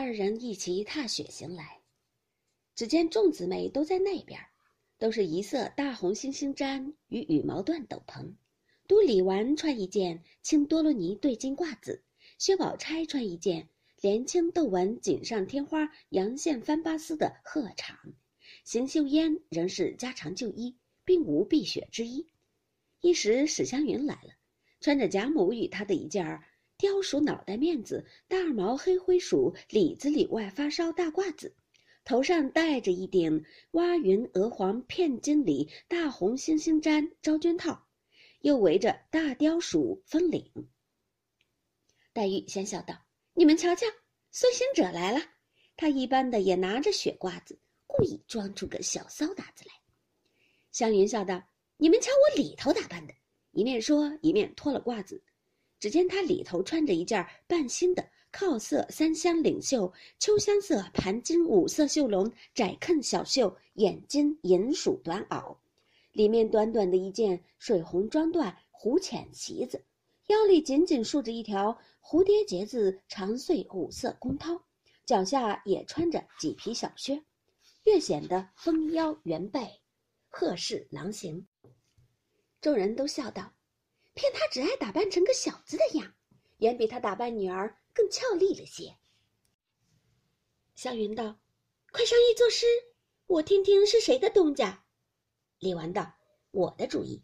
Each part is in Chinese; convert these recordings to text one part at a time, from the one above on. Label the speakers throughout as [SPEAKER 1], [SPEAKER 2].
[SPEAKER 1] 二人一齐踏雪行来。只见众姊妹都在那边，都是一色大红猩猩毡与羽毛缎斗篷。都李纨穿一件青多罗尼对襟褂子，薛宝钗穿一件连青斗纹锦上添花阳线翻巴丝的鹤氅，邢岫烟仍是家常旧衣，并无避雪之衣。一时史湘云来了，穿着贾母与她的一件儿貂鼠脑袋面子大毛黑灰鼠里子里外发烧大褂子。头上戴着一顶蛙云鹅黄片金里大红猩猩毡昭君套，又围着大雕鼠风领。黛玉先笑道：“你们瞧瞧，孙行者来了。他一般的也拿着雪褂子，故意装出个小骚打子来。”湘云笑道：“你们瞧我里头打扮的。”一面说，一面脱了褂子。只见他里头穿着一件半新的。靠色三香领袖，秋香色盘金五色绣龙窄裉小袖眼金银鼠短袄，里面短短的一件水红装缎弧浅旗子，腰里紧紧束着一条蝴蝶结子长穗五色宫绦，脚下也穿着几皮小靴，越显得丰腰圆背，鹤视狼形。众人都笑道：“骗他只爱打扮成个小子的样，远比他打扮女儿。”更俏丽了些。湘云道：“快上衣作诗，我听听是谁的东家。”李纨道：“我的主意。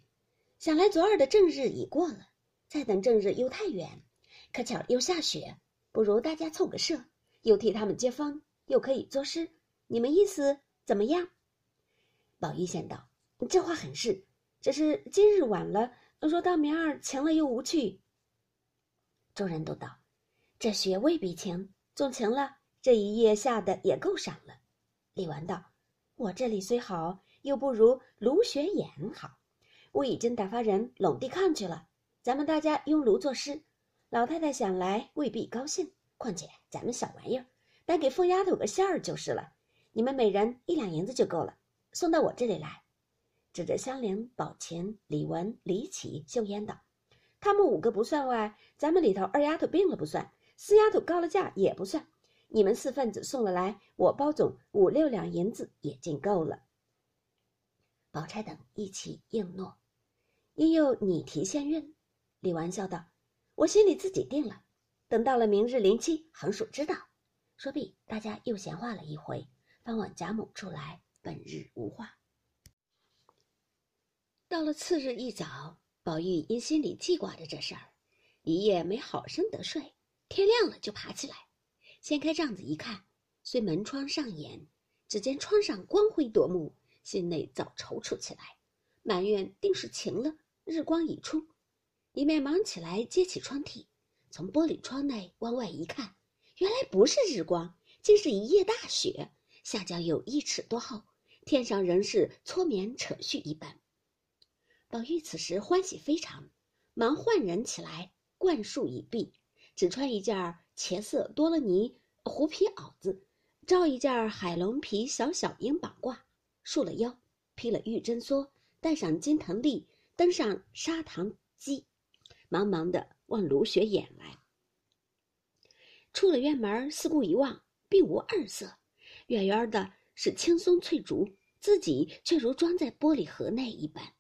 [SPEAKER 1] 想来昨儿的正日已过了，再等正日又太远，可巧又下雪，不如大家凑个社，又替他们接风，又可以作诗。你们意思怎么样？”宝玉先道：“这话很是，只是今日晚了，若到明儿晴了又无趣。”众人都道。这雪未必晴，纵晴了，这一夜下的也够赏了。李纨道：“我这里虽好，又不如芦雪眼好。我已经打发人拢地炕去了，咱们大家拥炉作诗。老太太想来未必高兴，况且咱们小玩意儿，单给凤丫头个馅儿就是了。你们每人一两银子就够了，送到我这里来。”指着香菱、宝琴、李文、李绮、秀烟道：“他们五个不算外，咱们里头二丫头病了不算。”四丫头高了价也不算，你们四份子送了来，我包总五六两银子也尽够了。宝钗等一起应诺，因又你提现运。李纨笑道：“我心里自己定了，等到了明日临期，横竖知道。”说毕，大家又闲话了一回，方往贾母处来。本日无话。到了次日一早，宝玉因心里记挂着这事儿，一夜没好生得睡。天亮了就爬起来，掀开帐子一看，虽门窗上掩，只见窗上光辉夺目，心内早踌躇起来，埋怨定是晴了，日光已出。一面忙起来揭起窗屉，从玻璃窗内往外一看，原来不是日光，竟是一夜大雪，下将有一尺多厚，天上仍是搓棉扯絮一般。宝玉此时欢喜非常，忙唤人起来，灌漱已毕。只穿一件茄色多了尼狐皮袄子，罩一件海龙皮小小鹰膀褂，束了腰，披了玉针梭，戴上金藤笠，登上砂糖机，忙忙的往芦雪眼来。出了院门，四顾一望，并无二色，远远的是青松翠竹，自己却如装在玻璃盒内一般。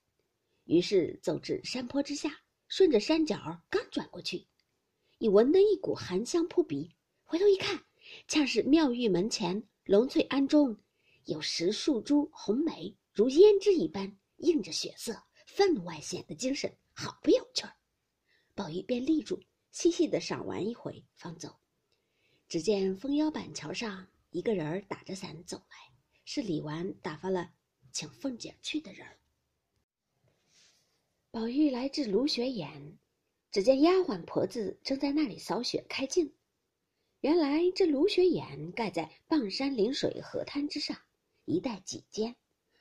[SPEAKER 1] 于是走至山坡之下，顺着山脚刚转过去。已闻得一股寒香扑鼻，回头一看，恰是妙玉门前龙翠庵中，有十数株红梅，如胭脂一般，映着血色，分外显得精神，好不有趣儿。宝玉便立住，细细的赏玩一回，方走。只见枫腰板桥上一个人打着伞走来，是李纨打发了请凤姐去的人儿。宝玉来至芦雪眼。只见丫鬟婆子正在那里扫雪开镜。原来这芦雪眼盖在傍山临水河滩之上，一带几间，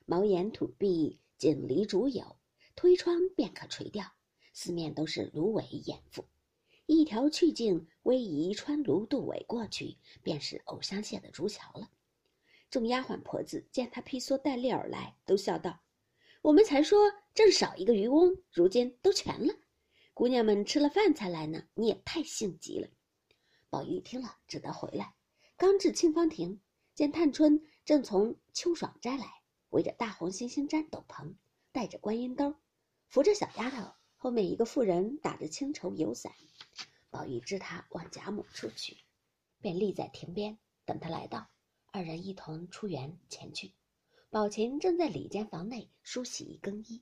[SPEAKER 1] 茅檐土壁，井篱竹有，推窗便可垂钓，四面都是芦苇掩覆。一条去径逶迤穿芦渡苇过去，便是藕香榭的竹桥了。众丫鬟婆子见他披蓑戴笠而来，都笑道：“我们才说正少一个渔翁，如今都全了。”姑娘们吃了饭才来呢，你也太性急了。宝玉听了，只得回来，刚至沁芳亭，见探春正从秋爽斋来，围着大红猩猩毡斗篷，带着观音兜，扶着小丫头，后面一个妇人打着青绸油伞。宝玉知他往贾母处去，便立在亭边等他来到，二人一同出园前去。宝琴正在里间房内梳洗更衣，